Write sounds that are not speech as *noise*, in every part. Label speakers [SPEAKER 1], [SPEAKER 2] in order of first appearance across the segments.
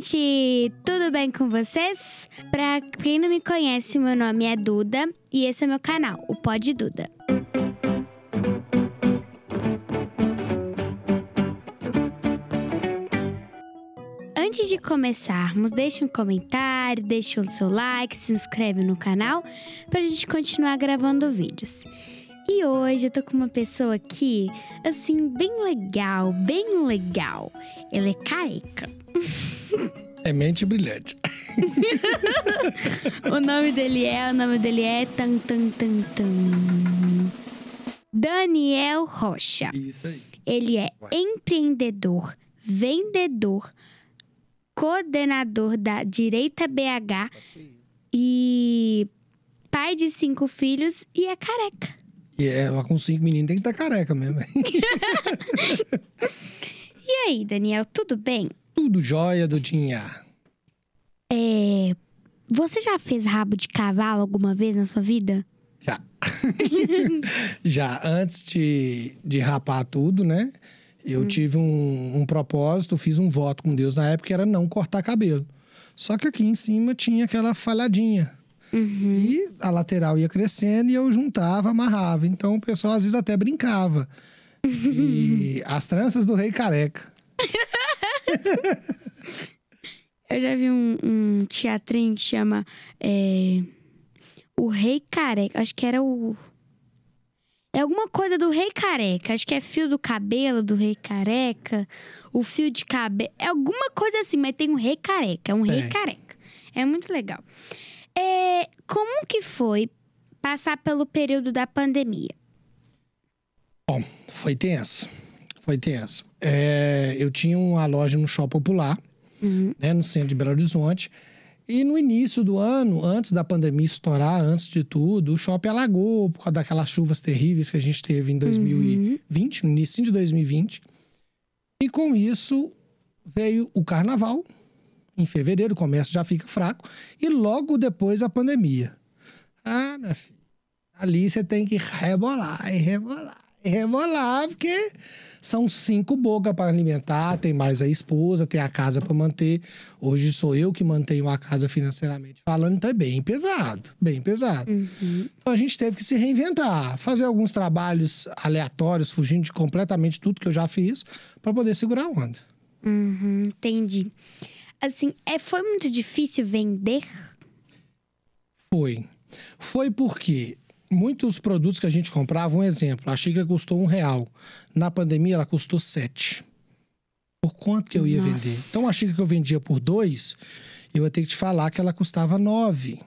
[SPEAKER 1] gente! Tudo bem com vocês? Pra quem não me conhece, meu nome é Duda e esse é meu canal, o Pod Duda. Antes de começarmos, deixe um comentário, deixe o seu like, se inscreve no canal pra gente continuar gravando vídeos. E hoje eu tô com uma pessoa aqui, assim, bem legal, bem legal. Ela é careca. *laughs*
[SPEAKER 2] É mente brilhante. *laughs*
[SPEAKER 1] o nome dele é, o nome dele é tan tan tan tan. Daniel Rocha.
[SPEAKER 2] Isso aí.
[SPEAKER 1] Ele é empreendedor, vendedor, coordenador da Direita BH e pai de cinco filhos e é careca.
[SPEAKER 2] E ela com cinco meninos tem que estar careca mesmo. *laughs*
[SPEAKER 1] e aí, Daniel, tudo bem?
[SPEAKER 2] Tudo jóia, Dudinha.
[SPEAKER 1] É. Você já fez rabo de cavalo alguma vez na sua vida?
[SPEAKER 2] Já. *laughs* já. Antes de, de rapar tudo, né? Eu hum. tive um, um propósito, fiz um voto com Deus na época que era não cortar cabelo. Só que aqui em cima tinha aquela falhadinha. Uhum. E a lateral ia crescendo e eu juntava, amarrava. Então o pessoal às vezes até brincava. Uhum. E *laughs* as tranças do rei careca. *laughs*
[SPEAKER 1] eu já vi um, um teatrinho que chama é, O Rei Careca. Acho que era o. É alguma coisa do rei careca. Acho que é fio do cabelo do rei careca. O fio de cabelo. É alguma coisa assim, mas tem um rei careca. É um rei é. careca. É muito legal. É, como que foi passar pelo período da pandemia?
[SPEAKER 2] Bom, foi tenso. Foi tenso. É, eu tinha uma loja no Shopping Popular, uhum. né, no centro de Belo Horizonte. E no início do ano, antes da pandemia estourar, antes de tudo, o shopping alagou por causa daquelas chuvas terríveis que a gente teve em 2020, uhum. no início de 2020. E com isso veio o carnaval, em fevereiro, o comércio já fica fraco, e logo depois a pandemia. Ah, minha filha, ali você tem que rebolar e rebolar e rebolar, porque são cinco bocas para alimentar, tem mais a esposa, tem a casa para manter. Hoje sou eu que mantenho a casa financeiramente falando, então é bem pesado, bem pesado. Uhum. Então a gente teve que se reinventar, fazer alguns trabalhos aleatórios, fugindo de completamente tudo que eu já fiz, para poder segurar a onda.
[SPEAKER 1] Uhum, entendi. Assim, é, foi muito difícil vender?
[SPEAKER 2] Foi. Foi porque muitos produtos que a gente comprava, um exemplo, a xícara custou um real. Na pandemia, ela custou sete. Por quanto que eu ia Nossa. vender? Então, a xícara que eu vendia por dois, eu ia ter que te falar que ela custava nove.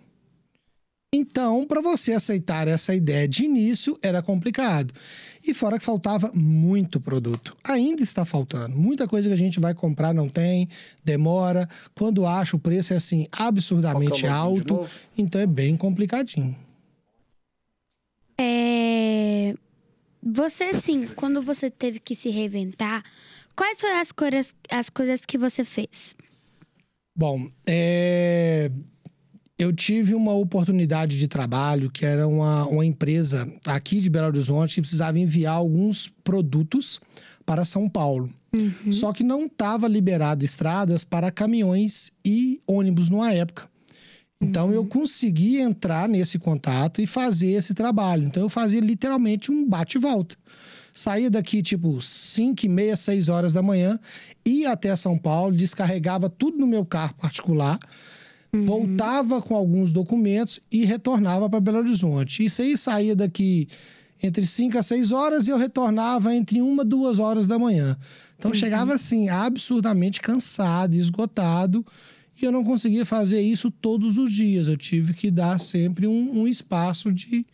[SPEAKER 2] Então, para você aceitar essa ideia de início, era complicado. E fora que faltava muito produto. Ainda está faltando. Muita coisa que a gente vai comprar não tem, demora. Quando acha, o preço é assim absurdamente alto. Então é bem complicadinho.
[SPEAKER 1] É... Você, assim, quando você teve que se reinventar, quais foram as coisas, as coisas que você fez?
[SPEAKER 2] Bom, é eu tive uma oportunidade de trabalho que era uma, uma empresa aqui de Belo Horizonte que precisava enviar alguns produtos para São Paulo. Uhum. Só que não estava liberado estradas para caminhões e ônibus numa época. Então uhum. eu consegui entrar nesse contato e fazer esse trabalho. Então eu fazia literalmente um bate e volta. Saía daqui tipo 5 e meia, 6 horas da manhã, ia até São Paulo, descarregava tudo no meu carro particular Uhum. Voltava com alguns documentos e retornava para Belo Horizonte. Isso aí saía daqui entre 5 a 6 horas e eu retornava entre uma e duas horas da manhã. Então uhum. chegava assim, absurdamente cansado, esgotado, e eu não conseguia fazer isso todos os dias. Eu tive que dar sempre um, um espaço de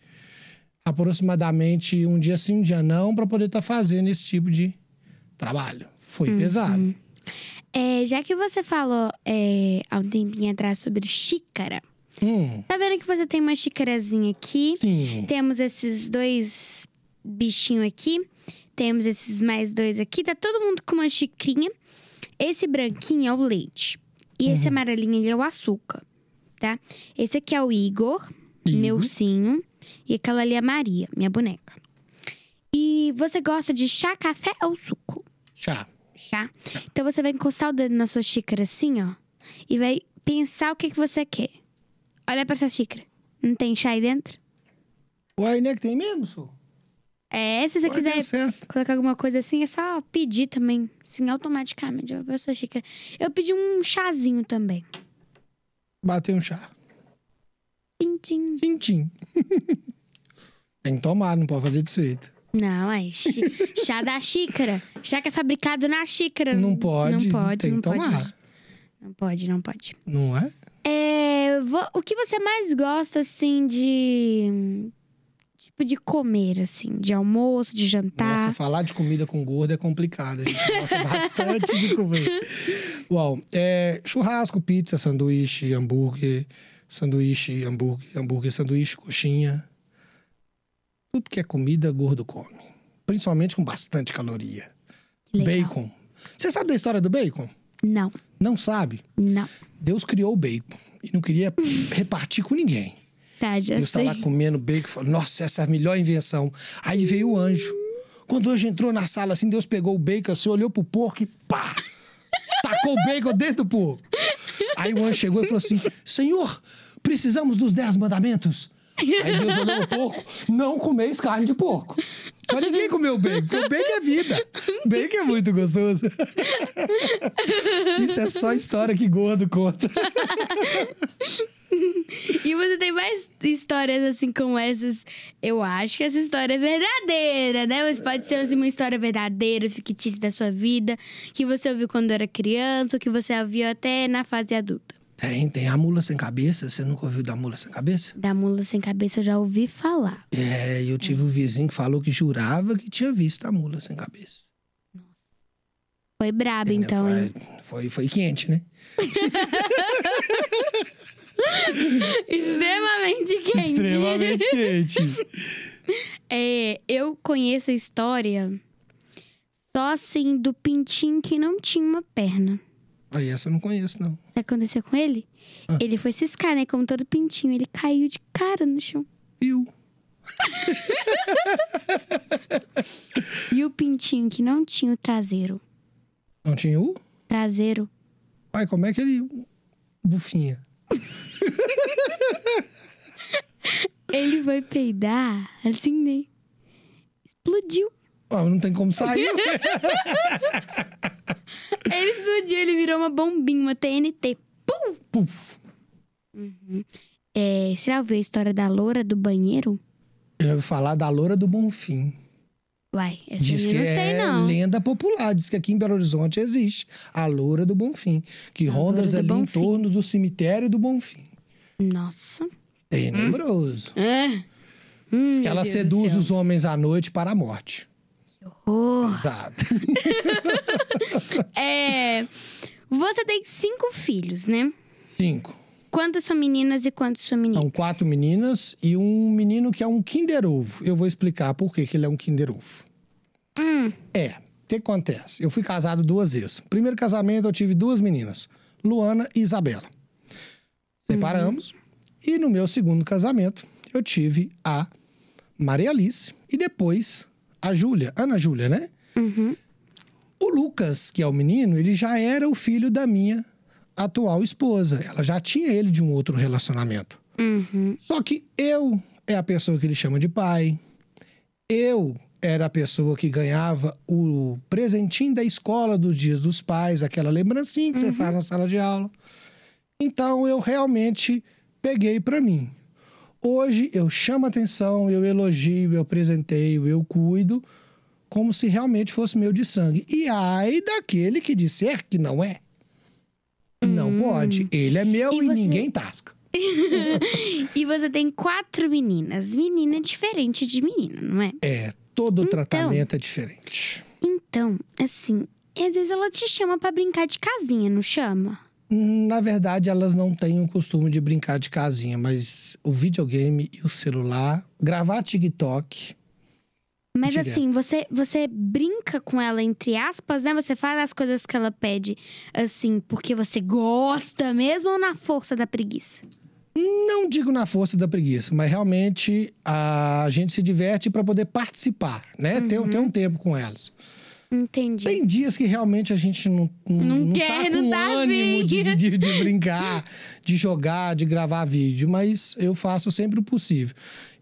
[SPEAKER 2] aproximadamente um dia sim, um dia não, para poder estar tá fazendo esse tipo de trabalho. Foi uhum. pesado.
[SPEAKER 1] É, já que você falou é, há um tempinho atrás sobre xícara, hum. tá vendo que você tem uma xícarazinha aqui?
[SPEAKER 2] Sim.
[SPEAKER 1] Temos esses dois bichinhos aqui. Temos esses mais dois aqui. Tá todo mundo com uma xicrinha. Esse branquinho é o leite. E uhum. esse amarelinho é o açúcar, tá? Esse aqui é o Igor, uhum. meu ursinho. E aquela ali é a Maria, minha boneca. E você gosta de chá, café ou suco?
[SPEAKER 2] Chá
[SPEAKER 1] chá. Então você vai encostar o dedo na sua xícara assim, ó. e vai pensar o que, que você quer. Olha pra sua xícara. Não tem chá aí dentro?
[SPEAKER 2] Uai, né que tem mesmo, senhor?
[SPEAKER 1] É, se você
[SPEAKER 2] Uai,
[SPEAKER 1] quiser colocar alguma coisa assim, é só pedir também. Assim, automaticamente. Pra sua xícara. Eu pedi um chazinho também.
[SPEAKER 2] Bater um chá.
[SPEAKER 1] Tchim, tchim. *laughs*
[SPEAKER 2] tem que tomar, não pode fazer desfeito.
[SPEAKER 1] Não, é *laughs* chá da xícara. Chá que é fabricado na xícara.
[SPEAKER 2] Não pode,
[SPEAKER 1] Não pode,
[SPEAKER 2] tem
[SPEAKER 1] não
[SPEAKER 2] que
[SPEAKER 1] pode.
[SPEAKER 2] tomar.
[SPEAKER 1] Não pode, não pode.
[SPEAKER 2] Não é?
[SPEAKER 1] É, vo- o que você mais gosta, assim, de... Tipo, de comer, assim? De almoço, de jantar?
[SPEAKER 2] Nossa, falar de comida com gordo é complicado. A gente gosta *laughs* bastante de comer. Uau, é, churrasco, pizza, sanduíche, hambúrguer, sanduíche, hambúrguer, hambúrguer, sanduíche, coxinha. Tudo que é comida, gordo come. Principalmente com bastante caloria.
[SPEAKER 1] Legal.
[SPEAKER 2] Bacon. Você sabe da história do bacon?
[SPEAKER 1] Não,
[SPEAKER 2] Não sabe?
[SPEAKER 1] não.
[SPEAKER 2] Deus criou o bacon e não queria *laughs* repartir com ninguém.
[SPEAKER 1] Tá, já
[SPEAKER 2] Deus tá lá comendo bacon e falou: Nossa, essa é a melhor invenção. Aí veio o anjo. Quando o anjo entrou na sala assim, Deus pegou o bacon assim, olhou pro porco e pá! Tacou o bacon dentro do porco. Aí o anjo chegou e falou assim: Senhor, precisamos dos dez mandamentos. Aí Deus olhou pro porco: Não comeis carne de porco. Mas ninguém comeu bacon, porque o bacon é vida. Bacon é muito gostoso. Isso é só história que gordo conta.
[SPEAKER 1] E você tem mais histórias assim como essas? Eu acho que essa história é verdadeira, né? Mas pode ser assim, uma história verdadeira, fictícia da sua vida, que você ouviu quando era criança, ou que você ouviu até na fase adulta.
[SPEAKER 2] Tem, tem a mula sem cabeça. Você nunca ouviu da mula sem cabeça?
[SPEAKER 1] Da mula sem cabeça eu já ouvi falar.
[SPEAKER 2] É, eu tive um vizinho que falou que jurava que tinha visto a mula sem cabeça.
[SPEAKER 1] Foi brabo, então,
[SPEAKER 2] foi,
[SPEAKER 1] hein?
[SPEAKER 2] foi, foi quente, né? *laughs*
[SPEAKER 1] Extremamente quente.
[SPEAKER 2] Extremamente quente. *laughs*
[SPEAKER 1] É, eu conheço a história só assim do pintinho que não tinha uma perna.
[SPEAKER 2] Aí essa eu não conheço, não.
[SPEAKER 1] Sabe o que aconteceu com ele?
[SPEAKER 2] Ah.
[SPEAKER 1] Ele foi ciscar, né? Como todo pintinho. Ele caiu de cara no chão.
[SPEAKER 2] Viu? *laughs*
[SPEAKER 1] E o pintinho que não tinha o traseiro.
[SPEAKER 2] Não tinha o?
[SPEAKER 1] Traseiro.
[SPEAKER 2] Pai, como é que ele. Bufinha. *laughs*
[SPEAKER 1] Ele foi peidar, assim, né? Explodiu.
[SPEAKER 2] Ah, não tem como sair. *laughs*
[SPEAKER 1] Ele explodiu, ele virou uma bombinha, uma TNT. Pum!
[SPEAKER 2] Puf.
[SPEAKER 1] É, você já ouviu a história da loura do banheiro?
[SPEAKER 2] Eu já ouvi falar da loura do Bonfim.
[SPEAKER 1] Uai, essa
[SPEAKER 2] Diz
[SPEAKER 1] eu
[SPEAKER 2] que
[SPEAKER 1] não sei,
[SPEAKER 2] é
[SPEAKER 1] não.
[SPEAKER 2] lenda popular. Diz que aqui em Belo Horizonte existe a loura do Bonfim. Que ronda
[SPEAKER 1] Loura do
[SPEAKER 2] ali em
[SPEAKER 1] Bonfim.
[SPEAKER 2] torno do cemitério do Bonfim.
[SPEAKER 1] Nossa.
[SPEAKER 2] Tenebroso.
[SPEAKER 1] É. Hum,
[SPEAKER 2] Diz que ela
[SPEAKER 1] Deus
[SPEAKER 2] seduz os homens à noite para a morte.
[SPEAKER 1] Oh.
[SPEAKER 2] Exato. *laughs*
[SPEAKER 1] Você tem cinco filhos, né?
[SPEAKER 2] Cinco.
[SPEAKER 1] Quantas são meninas e quantos são meninos?
[SPEAKER 2] São quatro meninas e um menino que é um Kinder Ovo. Eu vou explicar por que, que ele é um Kinder Ovo.
[SPEAKER 1] Hum,
[SPEAKER 2] É, o que acontece? Eu fui casado duas vezes. Primeiro casamento eu tive duas meninas, Luana e Isabela. Separamos. E no meu segundo casamento eu tive a Maria Alice e depois a Júlia, Ana Júlia, né?
[SPEAKER 1] uhum.
[SPEAKER 2] O Lucas, que é o menino, ele já era o filho da minha atual esposa. Ela já tinha ele de um outro relacionamento.
[SPEAKER 1] Uhum.
[SPEAKER 2] Só que eu é a pessoa que ele chama de pai. Eu era a pessoa que ganhava o presentinho da escola dos dias dos pais, aquela lembrancinha que você faz na sala de aula. Então eu realmente peguei para mim. Hoje eu chamo atenção, eu elogio, eu presenteio, eu cuido, como se realmente fosse meu de sangue. E ai daquele que disser que não é. Não pode. Ele é meu
[SPEAKER 1] E
[SPEAKER 2] e,
[SPEAKER 1] você-
[SPEAKER 2] ninguém tasca. *laughs*
[SPEAKER 1] E você tem quatro meninas. Menina é diferente de menino, não é?
[SPEAKER 2] É, todo
[SPEAKER 1] Então.
[SPEAKER 2] tratamento é diferente.
[SPEAKER 1] Então, assim, às vezes ela te chama pra brincar de casinha, não chama?
[SPEAKER 2] Na verdade, elas não têm o costume de brincar de casinha, mas o videogame e o celular, gravar TikTok.
[SPEAKER 1] Mas
[SPEAKER 2] Direto.
[SPEAKER 1] assim, você, você brinca com ela, entre aspas, né? Você faz as coisas que ela pede, assim, porque você gosta mesmo ou na força da preguiça?
[SPEAKER 2] Não digo na força da preguiça, mas realmente a gente se diverte para poder participar, né? Ter, ter um tempo com elas.
[SPEAKER 1] Entendi.
[SPEAKER 2] Tem dias que realmente a gente não, não,
[SPEAKER 1] Não
[SPEAKER 2] não
[SPEAKER 1] quer,
[SPEAKER 2] tá com
[SPEAKER 1] não tá
[SPEAKER 2] ânimo de, de- de brincar, de jogar, de gravar vídeo, mas eu faço sempre o possível.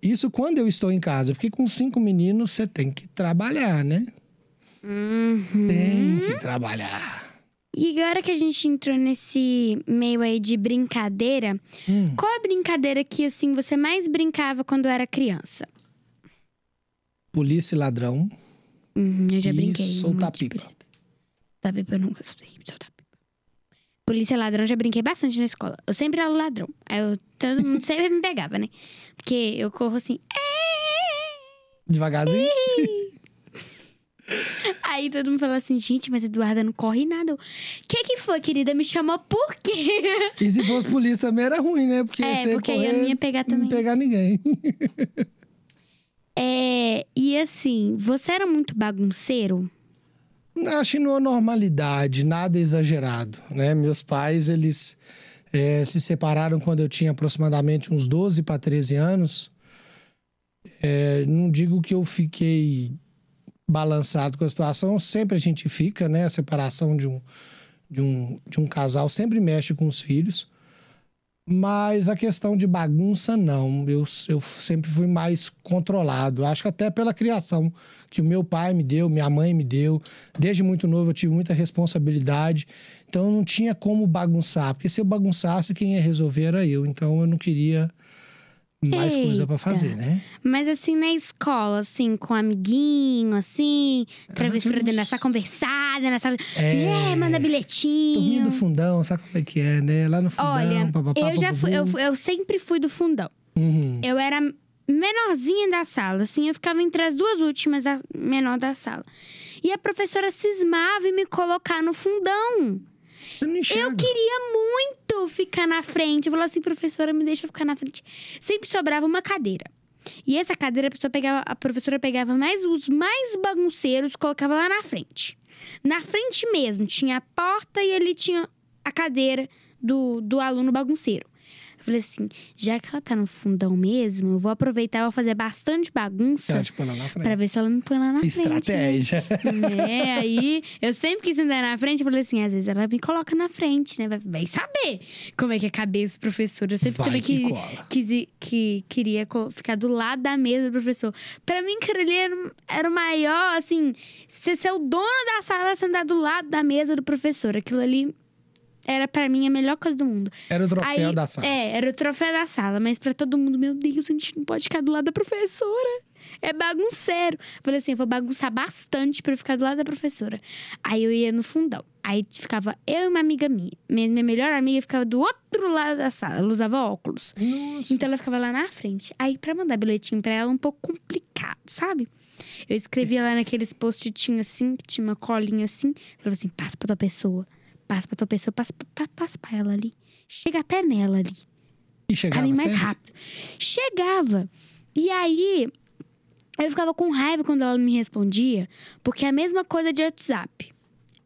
[SPEAKER 2] Isso quando eu estou em casa, porque com cinco meninos você tem que trabalhar, né?
[SPEAKER 1] Uhum.
[SPEAKER 2] Tem que trabalhar.
[SPEAKER 1] E agora que a gente entrou nesse meio aí de brincadeira,
[SPEAKER 2] Hum.
[SPEAKER 1] qual a brincadeira que, assim, você mais brincava quando era criança?
[SPEAKER 2] Polícia e ladrão.
[SPEAKER 1] Uhum, eu já
[SPEAKER 2] E
[SPEAKER 1] brinquei.
[SPEAKER 2] soltar pipa.
[SPEAKER 1] Soltar pipa eu não gostei. Soltar pipa. Polícia ladrão eu já brinquei bastante na escola. Eu sempre era o ladrão. Aí eu, todo mundo sempre me pegava, né? Porque eu corro assim.
[SPEAKER 2] Devagarzinho. *laughs*
[SPEAKER 1] Aí todo mundo falou assim, gente, mas Eduarda não corre nada. O que que foi, querida? Me chamou por quê?
[SPEAKER 2] E se fosse polícia também era ruim, né? Porque
[SPEAKER 1] É,
[SPEAKER 2] você ia
[SPEAKER 1] porque eu
[SPEAKER 2] correr,
[SPEAKER 1] não ia pegar
[SPEAKER 2] Não
[SPEAKER 1] também.
[SPEAKER 2] pegar ninguém. *laughs*
[SPEAKER 1] É, e assim, você era muito bagunceiro?
[SPEAKER 2] Acho que é normalidade, nada exagerado, né? Meus pais, eles eh, se separaram quando eu tinha aproximadamente uns 12 para 13 anos. Eh, não digo que eu fiquei balançado com a situação, sempre a gente fica, né? A separação de um, de um, de um casal sempre mexe com os filhos. Mas a questão de bagunça, não. Eu, eu sempre fui mais controlado. Acho que até pela criação que o meu pai me deu, minha mãe me deu. Desde muito novo eu tive muita responsabilidade. Então eu não tinha como bagunçar. Porque se eu bagunçasse, quem ia resolver era eu. Então eu não queria mais coisa para
[SPEAKER 1] Eita.
[SPEAKER 2] fazer, né?
[SPEAKER 1] Mas assim, na escola, assim, com amiguinho, assim, travessura dentro sala, conversada na sala.
[SPEAKER 2] É.
[SPEAKER 1] É, manda bilhetinho.
[SPEAKER 2] Turminha do fundão, sabe como é que é, né? Lá no fundão,
[SPEAKER 1] Olha,
[SPEAKER 2] papapá,
[SPEAKER 1] eu já fui, eu, eu sempre fui do fundão.
[SPEAKER 2] Uhum.
[SPEAKER 1] Eu era menorzinha da sala, assim, eu ficava entre as duas últimas da menor da sala. E a professora cismava em me colocar no fundão.
[SPEAKER 2] Você não.
[SPEAKER 1] Eu queria muito ficar na frente. Eu falava assim, professora, me deixa ficar na frente. Sempre sobrava uma cadeira. E essa cadeira a, pessoa pegava, a professora pegava mais os mais bagunceiros colocava lá na frente. Na frente mesmo, tinha a porta e ali tinha a cadeira do, do aluno bagunceiro. Eu falei assim, já que ela tá no fundão mesmo, eu vou aproveitar e vou fazer bastante bagunça
[SPEAKER 2] Ela te põe lá na frente.
[SPEAKER 1] pra ver se ela me põe lá na frente. né?
[SPEAKER 2] Estratégia.
[SPEAKER 1] É, aí eu sempre quis andar na frente, eu falei assim, às vezes ela me coloca na frente, né? Vai, vai saber como é que é a cabeça do professor. Eu sempre também
[SPEAKER 2] que
[SPEAKER 1] que, quis, que queria ficar do lado da mesa do professor. Pra mim, aquilo ali era, era o maior, assim, você ser o dono da sala, sentar do lado da mesa do professor. Aquilo ali era pra mim a melhor coisa do mundo.
[SPEAKER 2] Era o troféu
[SPEAKER 1] Aí-
[SPEAKER 2] da sala.
[SPEAKER 1] É, era o troféu da sala, mas pra todo mundo, meu Deus, a gente não pode ficar do lado da professora. É bagunceiro. Falei assim, eu vou bagunçar bastante pra ficar do lado da professora. Aí eu ia no fundão. Aí ficava eu e uma amiga minha. Minha, melhor amiga ficava do outro lado da sala. Ela usava óculos.
[SPEAKER 2] Nossa.
[SPEAKER 1] Então ela ficava lá na frente. Aí pra mandar bilhetinho pra ela, é um pouco complicado, sabe? Eu escrevia lá naqueles post-it assim, que tinha uma colinha assim. Falava assim, passa pra tua pessoa. Passa pra tua pessoa, passa, pra- passa pra ela ali. Chega até nela ali.
[SPEAKER 2] E chegava
[SPEAKER 1] Caminho mais
[SPEAKER 2] sempre?
[SPEAKER 1] rápido. Chegava. E aí, eu ficava com raiva quando ela me respondia, porque é a mesma coisa de WhatsApp.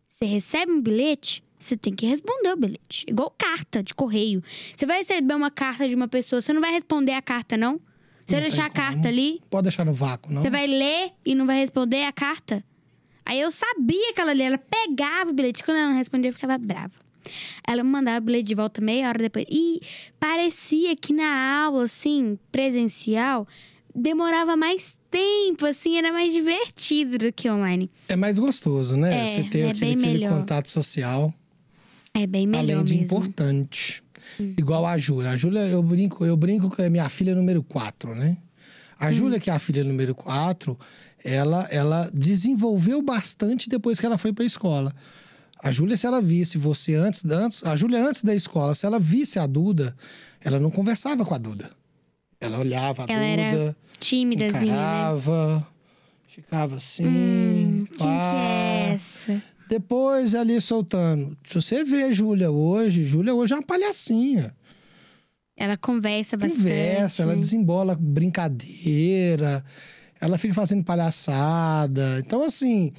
[SPEAKER 1] Você recebe um bilhete, você tem que responder o bilhete. Igual carta de correio. Você vai receber uma carta de uma pessoa, você não vai responder a carta, não? Você vai
[SPEAKER 2] Não
[SPEAKER 1] deixar a
[SPEAKER 2] como.
[SPEAKER 1] carta ali,
[SPEAKER 2] Pode deixar no vácuo, não?
[SPEAKER 1] você vai ler e não vai responder a carta? Aí eu sabia que ela lia, ela pegava o bilhete. Quando ela não respondia, eu ficava brava. Ela me mandava o bilhete de volta meia hora depois. E parecia que na aula, assim, presencial, demorava mais tempo, assim, era mais divertido do que online.
[SPEAKER 2] É mais gostoso, né?
[SPEAKER 1] É,
[SPEAKER 2] Você ter
[SPEAKER 1] é
[SPEAKER 2] aquele, aquele contato social.
[SPEAKER 1] É bem melhor
[SPEAKER 2] além de
[SPEAKER 1] mesmo.
[SPEAKER 2] importante. Igual a Júlia. A Júlia, eu brinco, eu brinco que é minha filha número 4, né? A
[SPEAKER 1] Hum.
[SPEAKER 2] Júlia, que é a filha número 4, ela, ela desenvolveu bastante depois que ela foi pra escola. A Júlia, se ela visse você antes, antes, a Júlia antes da escola, se ela visse a Duda, ela não conversava com a Duda. Ela olhava a
[SPEAKER 1] Ela era
[SPEAKER 2] Duda,
[SPEAKER 1] Tímidazinha, né?
[SPEAKER 2] encarava, ficava assim,
[SPEAKER 1] Hum, quem que
[SPEAKER 2] pá.
[SPEAKER 1] é essa?
[SPEAKER 2] Depois ali soltando. Se você vê a Júlia hoje, Júlia hoje é uma palhacinha.
[SPEAKER 1] Ela conversa bastante.
[SPEAKER 2] Conversa, ela
[SPEAKER 1] né?
[SPEAKER 2] desembola brincadeira, ela fica fazendo palhaçada. Então, assim,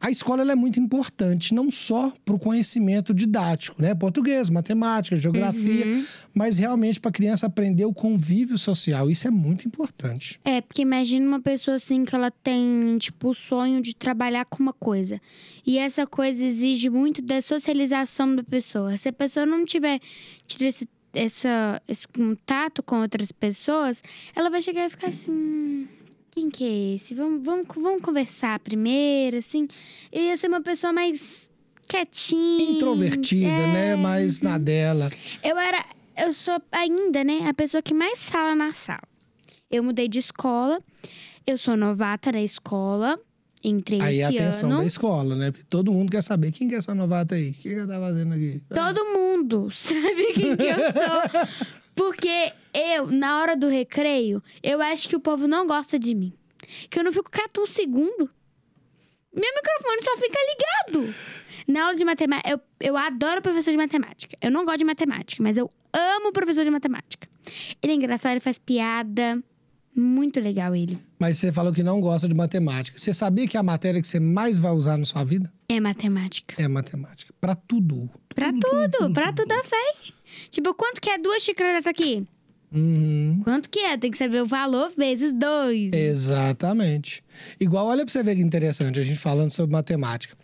[SPEAKER 2] A escola é muito importante, não só para o conhecimento didático, né? Português, matemática, geografia,
[SPEAKER 1] Uhum.
[SPEAKER 2] mas realmente para a criança aprender o convívio social. Isso é muito importante.
[SPEAKER 1] É, porque imagina uma pessoa assim que ela tem, tipo, o sonho de trabalhar com uma coisa. E essa coisa exige muito da socialização da pessoa. Se a pessoa não tiver esse, essa, esse contato com outras pessoas, ela vai chegar e ficar assim. "Hum, Quem que é esse? Vamos, vamos, vamos conversar primeiro, assim. Eu ia ser uma pessoa mais quietinha.
[SPEAKER 2] Introvertida,
[SPEAKER 1] é.
[SPEAKER 2] né? Mas na dela.
[SPEAKER 1] Eu era. Eu sou ainda, né? A pessoa que mais fala na sala. Eu mudei de escola. Eu sou novata na escola. Entrei
[SPEAKER 2] Aí a
[SPEAKER 1] esse
[SPEAKER 2] atenção
[SPEAKER 1] ano.
[SPEAKER 2] da escola, né? Porque todo mundo quer saber quem que é essa novata aí. O que, que ela tá fazendo aqui?
[SPEAKER 1] Todo mundo *laughs* sabe quem que eu sou. *laughs* Porque eu, na hora do recreio, eu acho que o povo não gosta de mim. Que eu não fico quieto um segundo. Meu microfone só fica ligado. Na aula de matemática, eu, eu adoro professor de matemática. Eu não gosto de matemática, mas eu amo professor de matemática. Ele é engraçado, ele faz piada. Muito legal ele.
[SPEAKER 2] Mas você falou que não gosta de matemática. Você sabia que a matéria que você mais vai usar na sua vida
[SPEAKER 1] É matemática.
[SPEAKER 2] é matemática? Pra tudo.
[SPEAKER 1] Pra tudo, pra tudo eu sei. Tipo, quanto que é duas xícaras dessa aqui?
[SPEAKER 2] Uhum.
[SPEAKER 1] Quanto que é? Tem que saber o valor vezes dois.
[SPEAKER 2] Exatamente. Igual, olha pra você ver que interessante, a gente falando sobre matemática.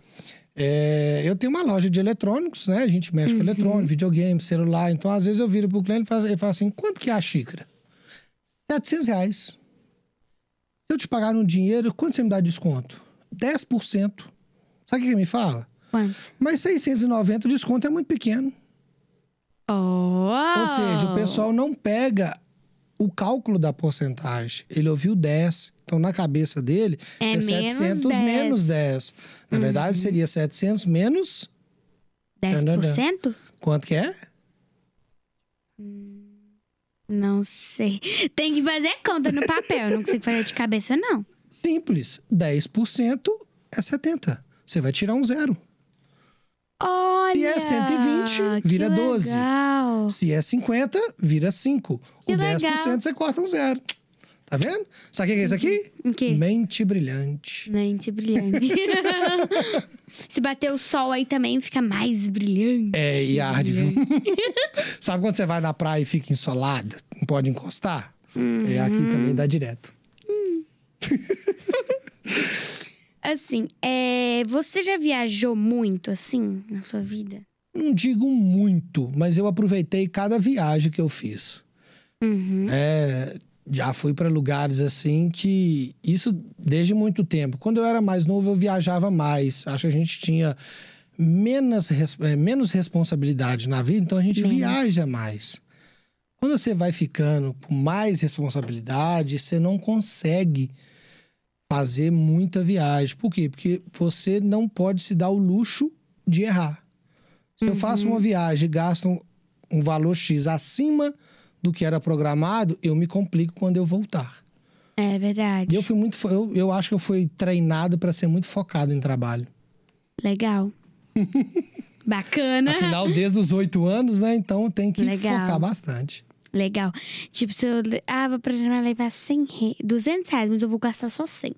[SPEAKER 2] É, eu tenho uma loja de eletrônicos, né? A gente mexe com eletrônico, videogame, celular. Então, às vezes, eu viro pro cliente e falo, ele fala assim: quanto que é a xícara? 700 reais. Se eu te pagar no dinheiro, quanto você me dá de desconto? 10%. Sabe o que ele me fala?
[SPEAKER 1] Quanto?
[SPEAKER 2] Mas 690 o desconto é muito pequeno.
[SPEAKER 1] Oh!
[SPEAKER 2] Ou seja, o pessoal não pega o cálculo da porcentagem. Ele ouviu 10. Então, na cabeça dele,
[SPEAKER 1] É
[SPEAKER 2] é,
[SPEAKER 1] menos
[SPEAKER 2] 700
[SPEAKER 1] 10.
[SPEAKER 2] menos 10. Na verdade, seria 700 menos...
[SPEAKER 1] 10%?
[SPEAKER 2] Quanto que é?
[SPEAKER 1] Não sei. Tem que fazer conta no papel. Não consigo fazer de cabeça, não.
[SPEAKER 2] Simples. 10% é 70. Você vai tirar um zero.
[SPEAKER 1] Olha!
[SPEAKER 2] Se é 120,
[SPEAKER 1] que
[SPEAKER 2] vira 12.
[SPEAKER 1] legal.
[SPEAKER 2] Se é 50, vira 5.
[SPEAKER 1] Que
[SPEAKER 2] o 10%
[SPEAKER 1] legal.
[SPEAKER 2] você corta um zero. Tá vendo? Sabe o que é isso aqui?
[SPEAKER 1] O quê?
[SPEAKER 2] Mente brilhante.
[SPEAKER 1] Mente brilhante. *laughs* Se bater o sol aí também fica mais brilhante.
[SPEAKER 2] É, e arde, viu? *laughs* Sabe quando você vai na praia e fica ensolada? Não pode encostar? É aqui também dá direto. *laughs*
[SPEAKER 1] Assim, é, você já viajou muito, assim, na sua vida?
[SPEAKER 2] Não digo muito, mas eu aproveitei cada viagem que eu fiz.
[SPEAKER 1] Uhum.
[SPEAKER 2] É, já fui para lugares assim que isso desde muito tempo. Quando eu era mais novo eu viajava mais. Acho que a gente tinha menos, eh, menos responsabilidade na vida, então a gente
[SPEAKER 1] Menos.
[SPEAKER 2] viaja mais. Quando você vai ficando com mais responsabilidade, você não consegue fazer muita viagem. Por quê? Porque você não pode se dar o luxo de errar. Se eu faço uma viagem e gasto um, um valor X acima do que era programado, eu me complico quando eu voltar.
[SPEAKER 1] É verdade.
[SPEAKER 2] E eu fui muito, eu, eu acho que eu fui treinado para ser muito focado em trabalho.
[SPEAKER 1] Legal. *laughs* Bacana.
[SPEAKER 2] Afinal, desde os oito anos, né? Então tem que
[SPEAKER 1] Legal.
[SPEAKER 2] focar bastante.
[SPEAKER 1] Legal. Tipo, se eu. Ah, vou programar levar 100 re... 200 reais, mas eu vou gastar só 100.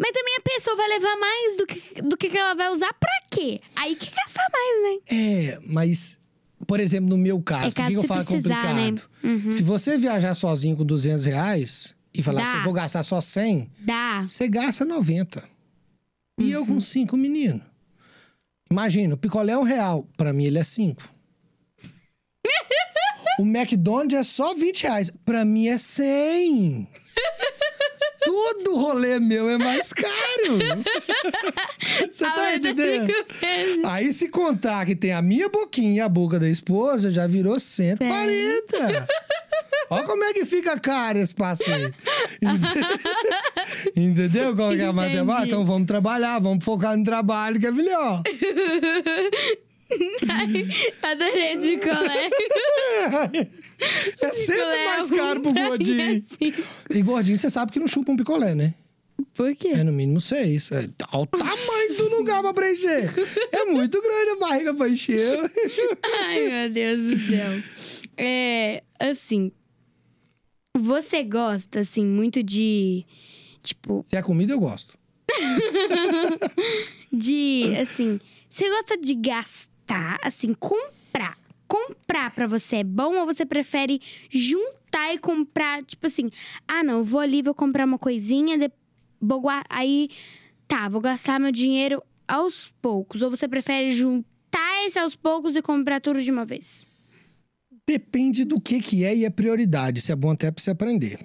[SPEAKER 1] Mas também a pessoa vai levar mais do que, do que ela vai usar pra quê? Aí que gastar mais, né?
[SPEAKER 2] É, mas, por exemplo, no meu caso,
[SPEAKER 1] É
[SPEAKER 2] por que eu falo
[SPEAKER 1] precisar, né?
[SPEAKER 2] complicado? Se você viajar sozinho com 200 reais e falar
[SPEAKER 1] Dá.
[SPEAKER 2] assim, vou gastar só 100,
[SPEAKER 1] Dá.
[SPEAKER 2] você gasta 90. E eu com cinco meninos. Imagina, o picolé é um real. Pra mim, ele é cinco. *laughs* o McDonald's é só 20 reais. Pra mim, é 100. *laughs* Tudo rolê meu é mais caro. *laughs* Você tá
[SPEAKER 1] Aumenta
[SPEAKER 2] entendendo? Aí, se contar que tem a minha boquinha e a boca da esposa, já virou 140. Olha como é que fica caro esse passeio. *laughs* Entendeu qual é a matemática? Então vamos trabalhar, vamos focar no trabalho que é melhor. *laughs*
[SPEAKER 1] Adorei esse picolé.
[SPEAKER 2] É sempre
[SPEAKER 1] Picolé
[SPEAKER 2] mais
[SPEAKER 1] é
[SPEAKER 2] caro pro gordinho.
[SPEAKER 1] assim.
[SPEAKER 2] E gordinho, você sabe que não chupa um picolé, né?
[SPEAKER 1] Por quê?
[SPEAKER 2] É no mínimo seis. É, olha o tamanho do lugar pra preencher. É muito grande a barriga pra encher.
[SPEAKER 1] Ai, meu Deus do céu. É, assim, você gosta, assim, muito de. Tipo,
[SPEAKER 2] Se é comida, eu gosto. *laughs*
[SPEAKER 1] De, assim, você gosta de gastar, assim, comprar. Comprar pra você é bom ou você prefere juntar e comprar, tipo assim, ah, não, vou ali, vou comprar uma coisinha, de... vou aí, tá, vou gastar meu dinheiro aos poucos. Ou você prefere juntar esse aos poucos e comprar tudo de uma vez?
[SPEAKER 2] Depende do que, que é e é prioridade. Isso é bom até para você aprender.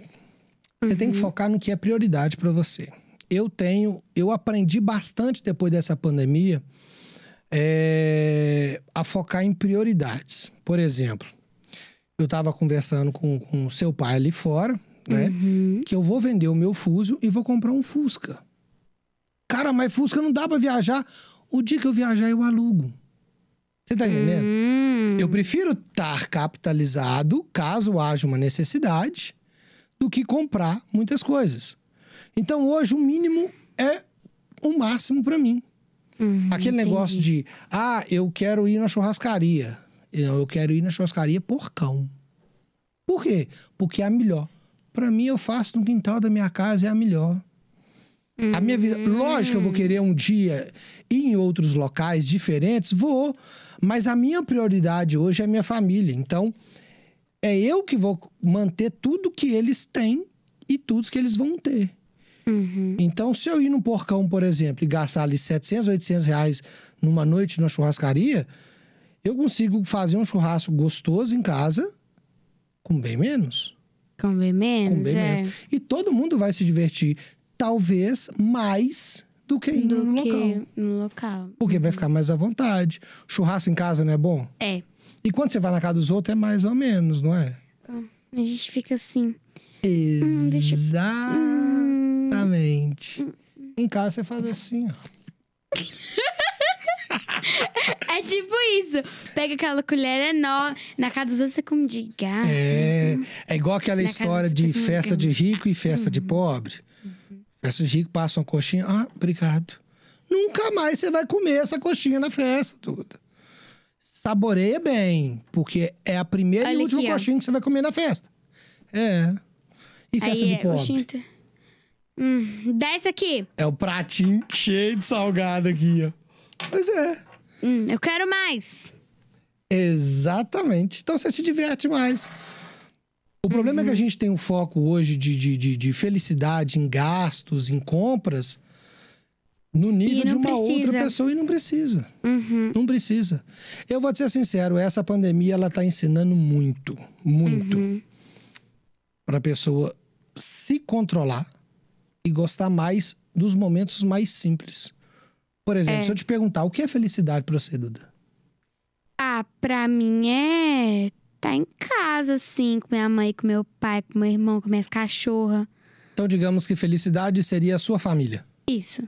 [SPEAKER 2] Você tem que focar no que é prioridade para você. Eu tenho, eu aprendi bastante depois dessa pandemia é, a focar em prioridades. Por exemplo, eu estava conversando com o seu pai ali fora, né? Que eu vou vender o meu Fuso e vou comprar um Fusca. Cara, mas Fusca não dá para viajar. O dia que eu viajar, eu alugo. Você tá entendendo?
[SPEAKER 1] Hum,
[SPEAKER 2] Eu prefiro estar capitalizado, caso haja uma necessidade, do que comprar muitas coisas. Então, hoje, o mínimo é o máximo para mim.
[SPEAKER 1] Uhum,
[SPEAKER 2] Aquele negócio de, ah, eu quero ir na churrascaria. Não, eu quero ir na churrascaria porcão. Por quê? Porque é a melhor. Para mim, eu faço no quintal da minha casa, é a melhor. A minha vida. Lógico que eu vou querer um dia ir em outros locais diferentes, vou. Mas a minha prioridade hoje é a minha família. Então, é eu que vou manter tudo que eles têm e tudo que eles vão ter.
[SPEAKER 1] Uhum.
[SPEAKER 2] Então, se eu ir num porcão, por exemplo, e gastar ali 700, 800 reais numa noite numa churrascaria, eu consigo fazer um churrasco gostoso em casa com bem menos.
[SPEAKER 1] Com bem
[SPEAKER 2] Com
[SPEAKER 1] menos,
[SPEAKER 2] bem
[SPEAKER 1] é.
[SPEAKER 2] menos. E todo mundo vai se divertir, talvez mais do que indo
[SPEAKER 1] Do
[SPEAKER 2] no
[SPEAKER 1] que
[SPEAKER 2] local.
[SPEAKER 1] no local.
[SPEAKER 2] Porque vai ficar mais à vontade. Churrasco em casa não é bom?
[SPEAKER 1] É.
[SPEAKER 2] E quando você vai na casa dos outros é mais ou menos, não é?
[SPEAKER 1] A gente fica assim.
[SPEAKER 2] Exatamente. Em casa você faz assim, ó. *laughs*
[SPEAKER 1] É tipo isso. Pega aquela colher enorme. Na casa dos outros você come de gato.
[SPEAKER 2] É, é igual aquela
[SPEAKER 1] Na
[SPEAKER 2] história de festa de rico e festa de pobre. Festa de rico passa uma coxinha, ah, obrigado. Nunca mais você vai comer essa coxinha na festa, Duda. Saboreia bem, porque é a primeira e
[SPEAKER 1] Olha
[SPEAKER 2] última
[SPEAKER 1] aqui, ó.
[SPEAKER 2] coxinha que você vai comer na festa. É. E festa
[SPEAKER 1] Aí
[SPEAKER 2] de
[SPEAKER 1] é,
[SPEAKER 2] pobre?
[SPEAKER 1] Hum, desce aqui.
[SPEAKER 2] É o pratinho cheio de salgado aqui, ó. Pois é.
[SPEAKER 1] Hum, eu quero mais.
[SPEAKER 2] Exatamente. Então você se diverte mais. O problema é que a gente tem um foco hoje de, de, de, de felicidade em gastos, em compras, no nível de uma outra
[SPEAKER 1] precisa.
[SPEAKER 2] pessoa e não precisa.
[SPEAKER 1] Uhum.
[SPEAKER 2] Não precisa. Eu vou te ser sincero, essa pandemia ela tá ensinando muito, muito
[SPEAKER 1] Uhum.
[SPEAKER 2] para a pessoa se controlar e gostar mais dos momentos mais simples. Por exemplo,
[SPEAKER 1] É.
[SPEAKER 2] se eu te perguntar, o que é felicidade para você, Duda?
[SPEAKER 1] Ah, pra mim é tá em casa, assim, com minha mãe, com meu pai, com meu irmão, com minhas cachorras.
[SPEAKER 2] Então, digamos que felicidade seria a sua família.
[SPEAKER 1] Isso.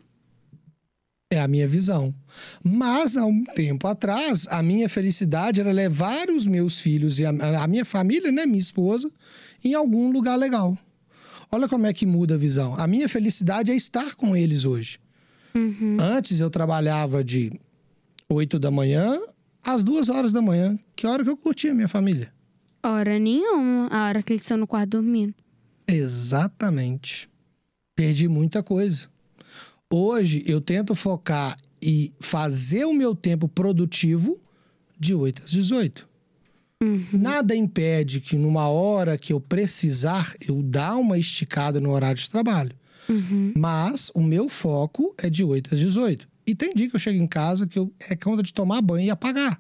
[SPEAKER 2] É a minha visão. Mas, há um tempo atrás, a minha felicidade era levar os meus filhos e a, a minha família, né, minha esposa, em algum lugar legal. Olha como é que muda a visão. A minha felicidade é estar com eles hoje.
[SPEAKER 1] Uhum.
[SPEAKER 2] Antes eu trabalhava de 8 da manhã às 2 horas da manhã. Que hora que eu curtia a minha família?
[SPEAKER 1] Hora nenhuma. A hora que eles estão no quarto dormindo.
[SPEAKER 2] Exatamente. Perdi muita coisa. Hoje eu tento focar e fazer o meu tempo produtivo de 8 às 18. Nada impede que numa hora que eu precisar, eu dar uma esticada no horário de trabalho. Mas o meu foco é de 8 às 18. E tem dia que eu chego em casa que eu, é conta de tomar banho e apagar.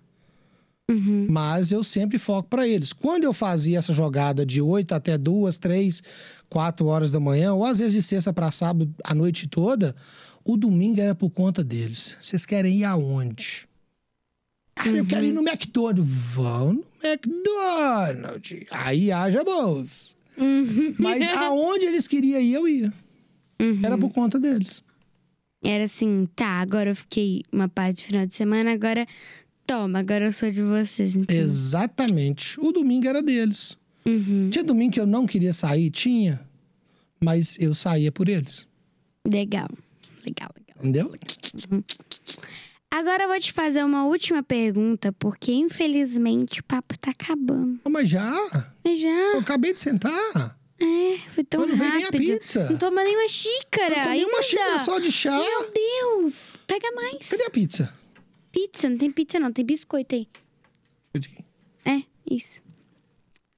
[SPEAKER 2] Mas eu sempre foco para eles. Quando eu fazia essa jogada de 8 até 2, 3, 4 horas da manhã, ou às vezes de sexta para sábado a noite toda, o domingo era por conta deles. Vocês querem ir aonde? Ah, eu quero ir no McDonald's. Vão no McDonald's. Aí haja bolsa. Mas *laughs* aonde eles queriam ir, eu ia. Era por conta deles.
[SPEAKER 1] Era assim, tá, agora eu fiquei uma parte do final de semana, agora toma, agora eu sou de vocês, entendeu?
[SPEAKER 2] Exatamente. O domingo era deles.
[SPEAKER 1] Uhum.
[SPEAKER 2] Tinha domingo que eu não queria sair? Tinha. Mas eu saía por eles.
[SPEAKER 1] Legal, legal, legal.
[SPEAKER 2] Entendeu?
[SPEAKER 1] Agora eu vou te fazer uma última pergunta, porque infelizmente o papo tá acabando.
[SPEAKER 2] Oh, mas já?
[SPEAKER 1] Mas já.
[SPEAKER 2] Eu acabei de sentar.
[SPEAKER 1] É, foi tão
[SPEAKER 2] Mas não veio nem a
[SPEAKER 1] rápido.
[SPEAKER 2] pizza.
[SPEAKER 1] Não toma nem uma xícara.
[SPEAKER 2] Não
[SPEAKER 1] ainda.
[SPEAKER 2] uma xícara só de chá.
[SPEAKER 1] Meu Deus. Pega mais.
[SPEAKER 2] Cadê a pizza?
[SPEAKER 1] Pizza, não tem pizza não, tem biscoito aí. É, isso.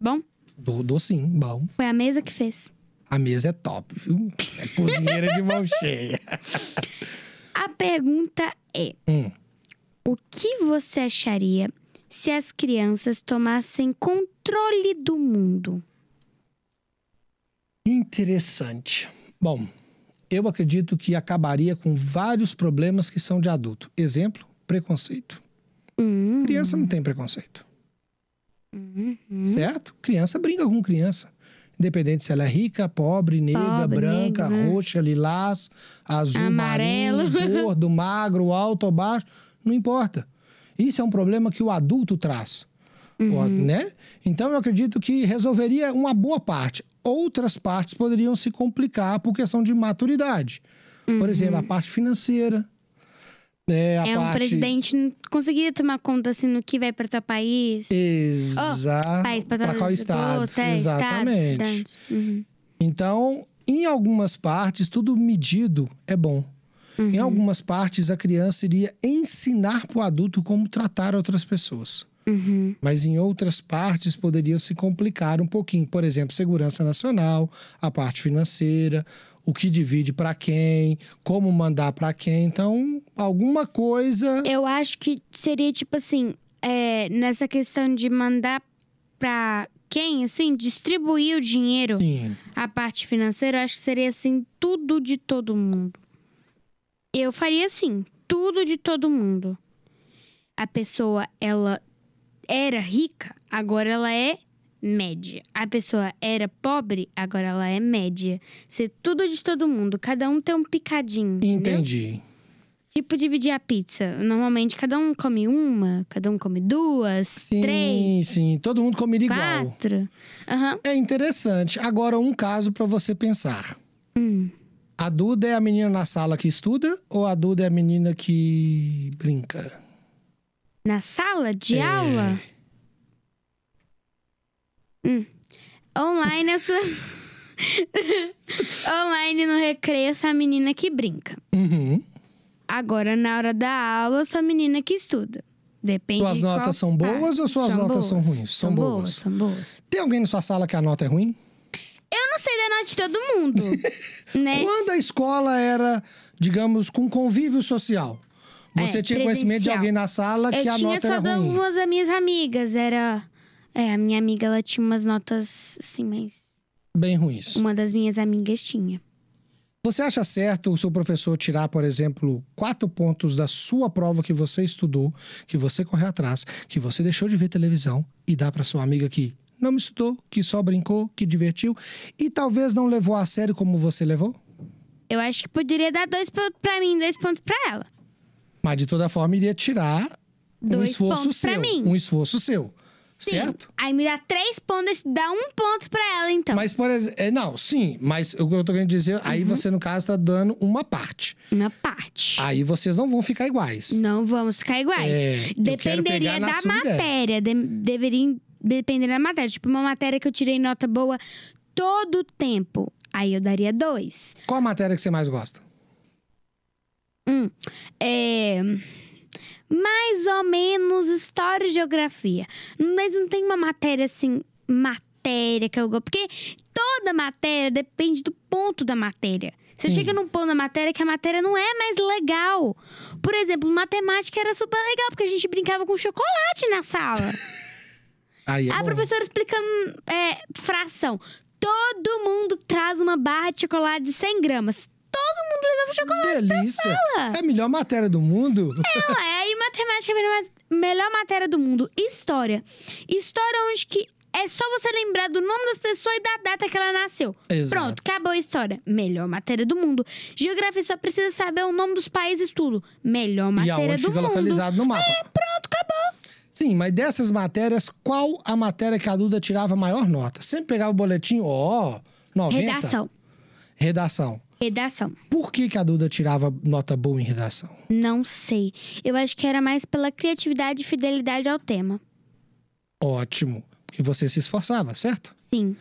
[SPEAKER 1] Bom,
[SPEAKER 2] dou sim, bom.
[SPEAKER 1] foi a mesa que fez.
[SPEAKER 2] A mesa é top, viu? É cozinheira de mão *laughs* cheia.
[SPEAKER 1] A pergunta é:
[SPEAKER 2] Hum.
[SPEAKER 1] o que você acharia se as crianças tomassem controle do mundo?
[SPEAKER 2] Interessante. Bom, eu acredito que acabaria com vários problemas que são de adulto. Exemplo, preconceito.
[SPEAKER 1] Hum,
[SPEAKER 2] Criança não tem preconceito. Certo? Criança brinca com criança. Independente se ela é rica, pobre, negra,
[SPEAKER 1] Pobre,
[SPEAKER 2] branca,
[SPEAKER 1] negra, né?
[SPEAKER 2] roxa, lilás, azul,
[SPEAKER 1] Amarelo.
[SPEAKER 2] marinho, *laughs* gordo, magro, alto ou baixo, não importa. Isso é um problema que o adulto traz,
[SPEAKER 1] Uhum.
[SPEAKER 2] né? Então eu acredito que resolveria uma boa parte. Outras partes poderiam se complicar por questão de maturidade. Por exemplo, a parte financeira. A
[SPEAKER 1] Uhum. é um
[SPEAKER 2] parte...
[SPEAKER 1] presidente não conseguiria tomar conta assim no que vai para teu país?
[SPEAKER 2] Exato.
[SPEAKER 1] país para
[SPEAKER 2] qual estado? Exatamente.
[SPEAKER 1] Uhum.
[SPEAKER 2] Então, em algumas partes, tudo medido é bom.
[SPEAKER 1] Uhum.
[SPEAKER 2] Em algumas partes, a criança iria ensinar para o adulto como tratar outras pessoas.
[SPEAKER 1] Uhum.
[SPEAKER 2] Mas em outras partes poderia se complicar um pouquinho. Por exemplo, segurança nacional, a parte financeira, o que divide para quem, como mandar para quem. Então, alguma coisa.
[SPEAKER 1] Eu acho que seria tipo assim, é, nessa questão de mandar pra quem, assim, distribuir o dinheiro,
[SPEAKER 2] Sim.
[SPEAKER 1] a parte financeira, eu acho que seria assim, tudo de todo mundo. Eu faria assim, tudo de todo mundo. A pessoa, ela era rica, agora ela é média. A pessoa era pobre, agora ela é média. Ser tudo de todo mundo, cada um tem um picadinho. entendeu?
[SPEAKER 2] Entendi.
[SPEAKER 1] Tipo dividir a pizza. Normalmente cada um come uma, cada um come duas,
[SPEAKER 2] Sim,
[SPEAKER 1] três,
[SPEAKER 2] sim. Todo mundo comeria igual.
[SPEAKER 1] quatro. Aham.
[SPEAKER 2] É interessante. Agora, um caso para você pensar.
[SPEAKER 1] Hum.
[SPEAKER 2] A Duda é a menina na sala que estuda ou a Duda é a menina que brinca?
[SPEAKER 1] Na sala de
[SPEAKER 2] É.
[SPEAKER 1] aula? Hum. Online eu sou. *laughs* Online no recreio eu sou a menina que brinca.
[SPEAKER 2] Uhum.
[SPEAKER 1] Agora, na hora da aula, eu sou a menina que estuda. Depende
[SPEAKER 2] Suas
[SPEAKER 1] de
[SPEAKER 2] notas
[SPEAKER 1] qual
[SPEAKER 2] são boas
[SPEAKER 1] parte.
[SPEAKER 2] ou suas notas são ruins? São
[SPEAKER 1] São boas,
[SPEAKER 2] boas.
[SPEAKER 1] são boas.
[SPEAKER 2] Tem alguém na sua sala que a nota é ruim?
[SPEAKER 1] Eu não sei da nota de todo mundo, *laughs* né?
[SPEAKER 2] Quando a escola era, digamos, com convívio social, você
[SPEAKER 1] É,
[SPEAKER 2] tinha conhecimento de alguém na sala que
[SPEAKER 1] eu
[SPEAKER 2] a
[SPEAKER 1] tinha
[SPEAKER 2] nota
[SPEAKER 1] só
[SPEAKER 2] era ruim?
[SPEAKER 1] algumas das minhas amigas. Era. É, a minha amiga, ela tinha umas notas assim, mas.
[SPEAKER 2] Bem ruins.
[SPEAKER 1] Uma das minhas amigas tinha.
[SPEAKER 2] Você acha certo o seu professor tirar, por exemplo, quatro pontos da sua prova que você estudou, que você correu atrás, que você deixou de ver televisão e dar para sua amiga que não estudou, que só brincou, que divertiu e talvez não levou a sério como você levou?
[SPEAKER 1] Eu acho que poderia dar dois pontos pra mim, dois pontos pra ela.
[SPEAKER 2] Mas de toda forma iria tirar um
[SPEAKER 1] Dois
[SPEAKER 2] esforço
[SPEAKER 1] pontos pra
[SPEAKER 2] seu, um esforço seu,
[SPEAKER 1] Sim.
[SPEAKER 2] certo?
[SPEAKER 1] Aí me dá três pontos, dá um ponto pra ela, então.
[SPEAKER 2] Mas por exemplo, é, não, sim, mas o que eu tô querendo dizer, aí
[SPEAKER 1] Uhum.
[SPEAKER 2] você no caso tá dando uma parte.
[SPEAKER 1] Uma parte.
[SPEAKER 2] Aí vocês não vão ficar iguais.
[SPEAKER 1] Não vamos ficar iguais.
[SPEAKER 2] É,
[SPEAKER 1] Dependeria da matéria. de- deveria depender da matéria. Tipo, uma matéria que eu tirei nota boa todo o tempo. Aí eu daria dois.
[SPEAKER 2] Qual a matéria que você mais gosta?
[SPEAKER 1] É. Mais ou menos história e geografia. Mas não tem uma matéria assim, matéria que eu gosto. Porque toda matéria depende do ponto da matéria. Você chega num ponto da matéria que a matéria não é mais legal. Por exemplo, matemática era super legal, porque a gente brincava com chocolate na sala. *laughs*
[SPEAKER 2] É
[SPEAKER 1] a
[SPEAKER 2] bom.
[SPEAKER 1] professora explicando é, fração. Todo mundo traz uma barra de chocolate de 100 gramas. Todo mundo levava chocolate.
[SPEAKER 2] Delícia!
[SPEAKER 1] sala.
[SPEAKER 2] É a melhor matéria do mundo.
[SPEAKER 1] Não, é aí matemática é a melhor, melhor matéria do mundo. História. História onde que é só você lembrar do nome das pessoas e da data que ela nasceu.
[SPEAKER 2] Exato.
[SPEAKER 1] Pronto, acabou a história. Melhor matéria do mundo. Geografia só precisa saber o nome dos países tudo. Melhor
[SPEAKER 2] e
[SPEAKER 1] matéria
[SPEAKER 2] aonde
[SPEAKER 1] do
[SPEAKER 2] fica
[SPEAKER 1] mundo.
[SPEAKER 2] localizado no mapa.
[SPEAKER 1] Pronto, acabou.
[SPEAKER 2] Sim, mas dessas matérias, qual a matéria que a Duda tirava maior nota? Sempre pegava o boletim, ó, 90.
[SPEAKER 1] Redação.
[SPEAKER 2] Redação.
[SPEAKER 1] Redação.
[SPEAKER 2] Por que, que a Duda tirava nota boa em redação?
[SPEAKER 1] Não sei. Eu acho que era mais pela criatividade e fidelidade ao tema.
[SPEAKER 2] Ótimo. Porque você se esforçava, certo?
[SPEAKER 1] Sim.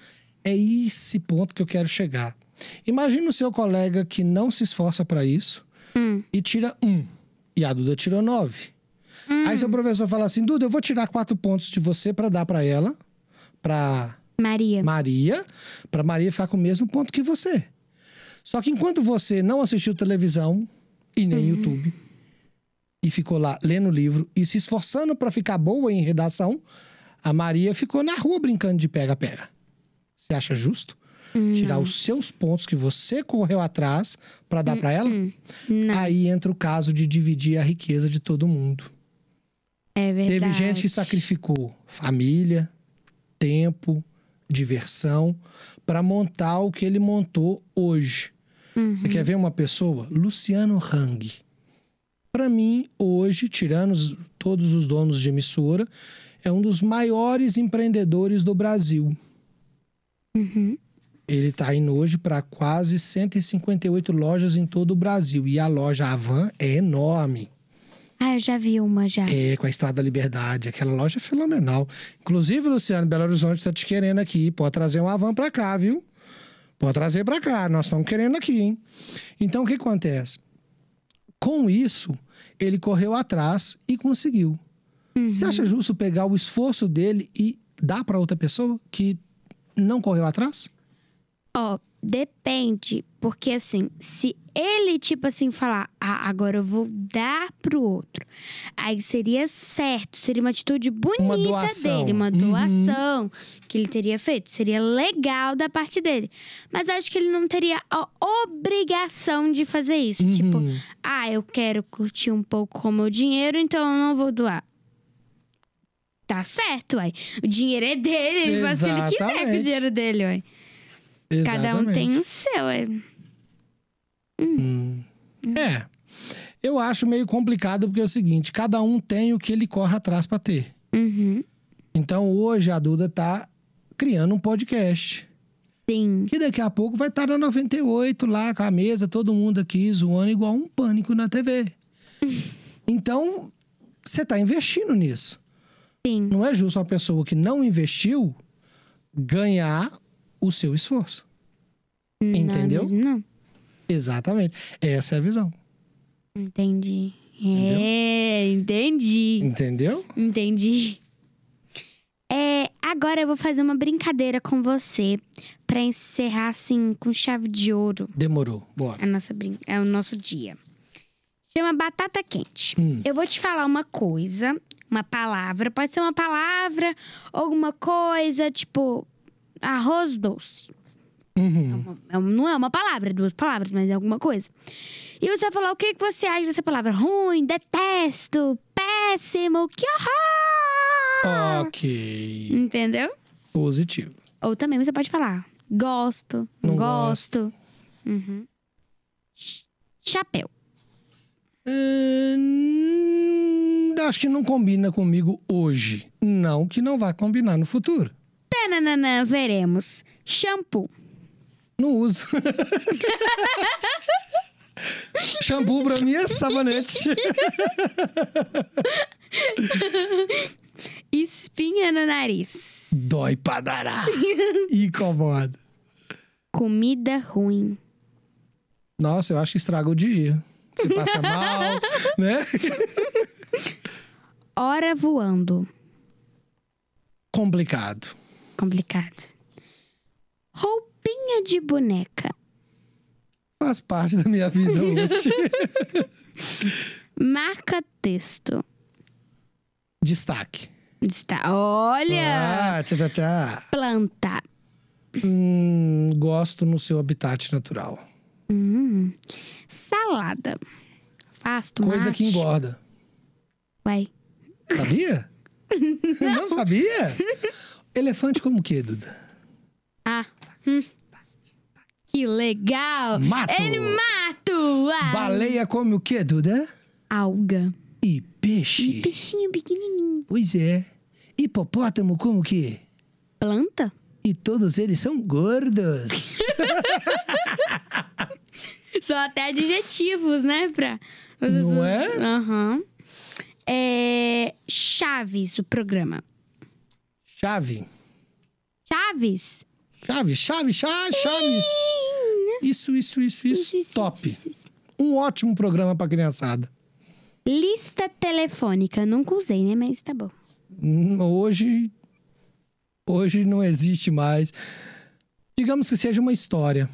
[SPEAKER 2] É esse ponto que eu quero chegar. Imagina o seu colega que não se esforça para isso
[SPEAKER 1] Hum.
[SPEAKER 2] e tira um. E a Duda tirou nove.
[SPEAKER 1] Hum.
[SPEAKER 2] Aí seu professor fala assim: Duda, eu vou tirar quatro pontos de você para dar para ela, para
[SPEAKER 1] Maria.
[SPEAKER 2] Maria, para Maria ficar com o mesmo ponto que você. Só que enquanto você não assistiu televisão e nem YouTube e ficou lá lendo o livro e se esforçando para ficar boa em redação, a Maria ficou na rua brincando de pega-pega. Você acha justo? Tirar os seus pontos que você correu atrás para dar para ela?
[SPEAKER 1] Não,
[SPEAKER 2] Aí entra o caso de dividir a riqueza de todo mundo.
[SPEAKER 1] é verdade.
[SPEAKER 2] Teve gente que sacrificou família, tempo, diversão para montar o que ele montou hoje. Você quer ver uma pessoa? Luciano Hang. Para mim, hoje, tirando os- todos os donos de emissora, é um dos maiores empreendedores do Brasil. Ele está indo hoje para quase 158 lojas em todo o Brasil. E a loja Avan é enorme.
[SPEAKER 1] Ah, eu já vi uma já.
[SPEAKER 2] É, com a Estrada da Liberdade. Aquela loja é fenomenal. Inclusive, Luciano, Belo Horizonte tá te querendo aqui. Pode trazer uma van pra cá, viu? Pode trazer pra cá. Nós estamos querendo aqui, hein? Então, o que acontece? Com isso, ele correu atrás e conseguiu. Você acha justo pegar o esforço dele e dar pra outra pessoa que não correu atrás?
[SPEAKER 1] Ó, depende. Porque assim, se ele, tipo assim, falar, ah, agora eu vou dar pro outro. Aí seria certo, seria uma atitude bonita
[SPEAKER 2] Uma
[SPEAKER 1] dele, uma
[SPEAKER 2] Uhum.
[SPEAKER 1] doação que ele teria feito. Seria legal da parte dele. Mas eu acho que ele não teria a obrigação de fazer isso.
[SPEAKER 2] Uhum.
[SPEAKER 1] Tipo, ah, eu quero curtir um pouco com o meu dinheiro, então eu não vou doar. Tá certo, uai. O dinheiro é dele, ele faz o que ele quiser com o dinheiro dele, uai. Cada um
[SPEAKER 2] Exatamente.
[SPEAKER 1] tem o seu, ué.
[SPEAKER 2] É. Eu acho meio complicado porque é o seguinte: cada um tem o que ele corre atrás pra ter.
[SPEAKER 1] Uhum.
[SPEAKER 2] Então hoje a Duda tá criando um podcast.
[SPEAKER 1] Sim.
[SPEAKER 2] Que daqui a pouco vai estar na 98 lá com a mesa, todo mundo aqui zoando igual um pânico na TV. *laughs* Então, você tá investindo nisso.
[SPEAKER 1] Sim.
[SPEAKER 2] Não é justo uma pessoa que não investiu ganhar o seu esforço. Entendeu?
[SPEAKER 1] Não, é mesmo, não.
[SPEAKER 2] Exatamente. Essa é a visão.
[SPEAKER 1] Entendi. É, entendi.
[SPEAKER 2] Entendeu?
[SPEAKER 1] Entendi. É, agora eu vou fazer uma brincadeira com você pra encerrar assim com chave de ouro
[SPEAKER 2] Demorou. Bora.
[SPEAKER 1] a nossa brin... é o nosso dia. Chama batata quente.
[SPEAKER 2] Hum.
[SPEAKER 1] Eu vou te falar uma coisa, uma palavra, pode ser uma palavra, alguma coisa, tipo arroz doce.
[SPEAKER 2] Uhum.
[SPEAKER 1] É um- Não é uma palavra, é duas palavras, mas é alguma coisa. E você vai falar o que que você acha dessa palavra? Ruim, detesto, péssimo, que horror!
[SPEAKER 2] Ok.
[SPEAKER 1] Entendeu?
[SPEAKER 2] Positivo.
[SPEAKER 1] Ou também você pode falar gosto, não
[SPEAKER 2] Não
[SPEAKER 1] gosto. Uhum. Ch- Chapéu.
[SPEAKER 2] Hum, acho que não combina comigo hoje. Não que não vai combinar no futuro.
[SPEAKER 1] Tananana, veremos. Shampoo.
[SPEAKER 2] Não uso. *laughs* Shampoo pra mim é sabonete. *laughs*
[SPEAKER 1] Espinha no nariz.
[SPEAKER 2] Dói pra dará. Incomoda.
[SPEAKER 1] Comida ruim.
[SPEAKER 2] Nossa, eu acho que estraga o dia. Você passa mal, *laughs* né?
[SPEAKER 1] Hora voando.
[SPEAKER 2] Complicado.
[SPEAKER 1] Complicado. Roupinha de boneca.
[SPEAKER 2] Faz parte da minha vida hoje. *laughs*
[SPEAKER 1] Marca texto.
[SPEAKER 2] Destaque.
[SPEAKER 1] Está. Olha!
[SPEAKER 2] Ah, tchau, tchau, tchau.
[SPEAKER 1] Planta.
[SPEAKER 2] Hum, gosto no seu habitat natural.
[SPEAKER 1] Hum. Salada. Tomate.
[SPEAKER 2] Coisa que engorda.
[SPEAKER 1] Vai.
[SPEAKER 2] Sabia? *laughs* Não sabia? *laughs* Elefante como o quê, Duda?
[SPEAKER 1] Ah. hum. Que legal!
[SPEAKER 2] Mato.
[SPEAKER 1] Ele mata! Uai.
[SPEAKER 2] Baleia come o quê, Duda?
[SPEAKER 1] Alga.
[SPEAKER 2] E peixe.
[SPEAKER 1] Peixinho pequenininho.
[SPEAKER 2] Pois é. Hipopótamo como o quê?
[SPEAKER 1] Planta?
[SPEAKER 2] E todos eles são gordos. *laughs*
[SPEAKER 1] São até adjetivos, né? Pra...
[SPEAKER 2] Não é?
[SPEAKER 1] Aham. É... Chaves, o programa.
[SPEAKER 2] Chave.
[SPEAKER 1] Chaves?
[SPEAKER 2] Chaves, Chaves, Chaves, Chaves. Isso, isso, isso, isso. Top. Um ótimo programa pra criançada.
[SPEAKER 1] Lista telefônica. Nunca usei, né? Mas tá bom.
[SPEAKER 2] Hum, Hoje. Hoje não existe mais. Digamos que seja uma história.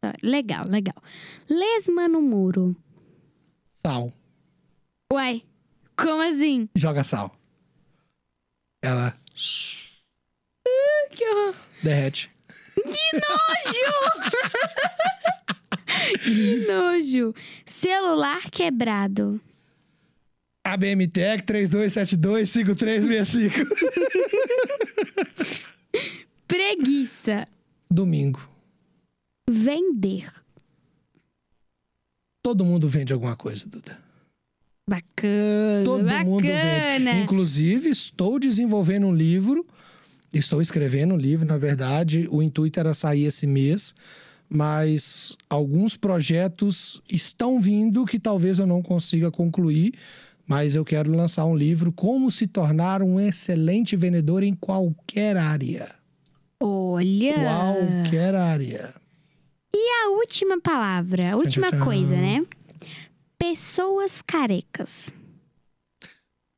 [SPEAKER 1] Tá, Legal, legal. Lesma no muro.
[SPEAKER 2] Sal.
[SPEAKER 1] Uai, como assim?
[SPEAKER 2] Joga sal. Ela
[SPEAKER 1] Que horror.
[SPEAKER 2] derrete.
[SPEAKER 1] Que nojo! que nojo. Celular quebrado.
[SPEAKER 2] ABM Tech 32725365.
[SPEAKER 1] Preguiça.
[SPEAKER 2] Domingo.
[SPEAKER 1] Vender.
[SPEAKER 2] Todo mundo vende alguma coisa, Duda.
[SPEAKER 1] Bacana.
[SPEAKER 2] Todo
[SPEAKER 1] bacana.
[SPEAKER 2] mundo vende. Inclusive, estou desenvolvendo um livro. Estou escrevendo um livro, na verdade. O intuito era sair esse mês. Mas alguns projetos estão vindo que talvez eu não consiga concluir. Mas eu quero lançar um livro Como se tornar um excelente vendedor em qualquer área.
[SPEAKER 1] Olha.
[SPEAKER 2] Qualquer área.
[SPEAKER 1] E a última palavra, a última
[SPEAKER 2] tchau.
[SPEAKER 1] coisa, né? Pessoas carecas.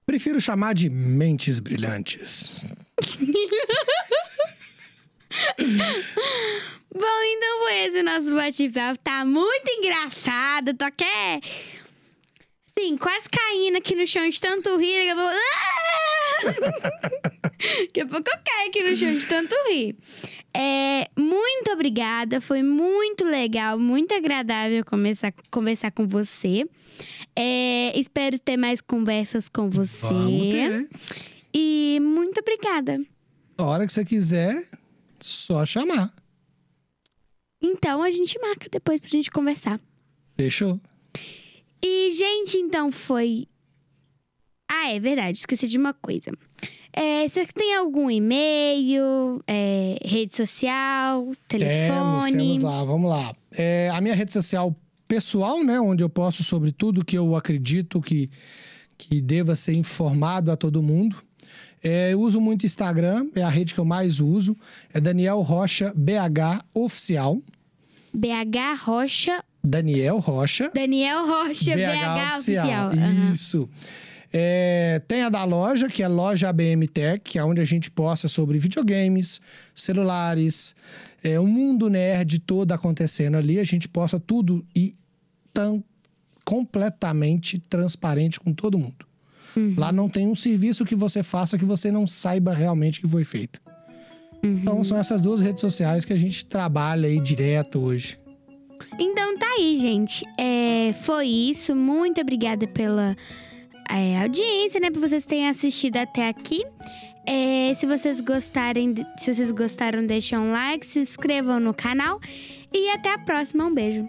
[SPEAKER 2] Prefiro chamar de mentes brilhantes. *laughs*
[SPEAKER 1] Bom, então foi esse nosso bate-papo. Tá muito engraçado. Tô até. Sim, quase caindo aqui no chão de tanto rir. Daqui a pouco. *laughs* Daqui a pouco eu caio aqui no chão de tanto rir. É, muito obrigada. Foi muito legal, muito agradável começar, conversar com você. É, espero ter mais conversas com você.
[SPEAKER 2] Vamos ter.
[SPEAKER 1] E muito obrigada.
[SPEAKER 2] A hora que você quiser, só chamar.
[SPEAKER 1] Então a gente marca depois pra gente conversar.
[SPEAKER 2] Fechou?
[SPEAKER 1] E, gente, então foi. Ah, é verdade, esqueci de uma coisa. É, vocês têm algum e-mail, é, rede social,
[SPEAKER 2] Temos,
[SPEAKER 1] telefone?
[SPEAKER 2] temos lá, vamos lá. É, a minha rede social pessoal, né? Onde eu posto sobre tudo que eu acredito que, que deva ser informado a todo mundo. É, eu uso muito Instagram, é a rede que eu mais uso. É Daniel Rocha BH Oficial.
[SPEAKER 1] BH Rocha,
[SPEAKER 2] Daniel Rocha
[SPEAKER 1] Daniel Rocha, BH, Oficial. Aham.
[SPEAKER 2] Isso. É, tem a da loja, que é loja ABM Tech, que é onde a gente posta sobre videogames, celulares, é, o mundo nerd todo acontecendo ali. A gente posta tudo e tão completamente transparente com todo mundo. Lá não tem um serviço que você faça que você não saiba realmente que foi feito. Então são essas duas redes sociais que a gente trabalha aí direto hoje.
[SPEAKER 1] Então tá aí, gente. É, foi isso. Muito obrigada pela é, audiência, né? Por vocês terem assistido até aqui. É, se vocês gostarem, se vocês gostaram, deixem um like, se inscrevam no canal e até a próxima. Um beijo.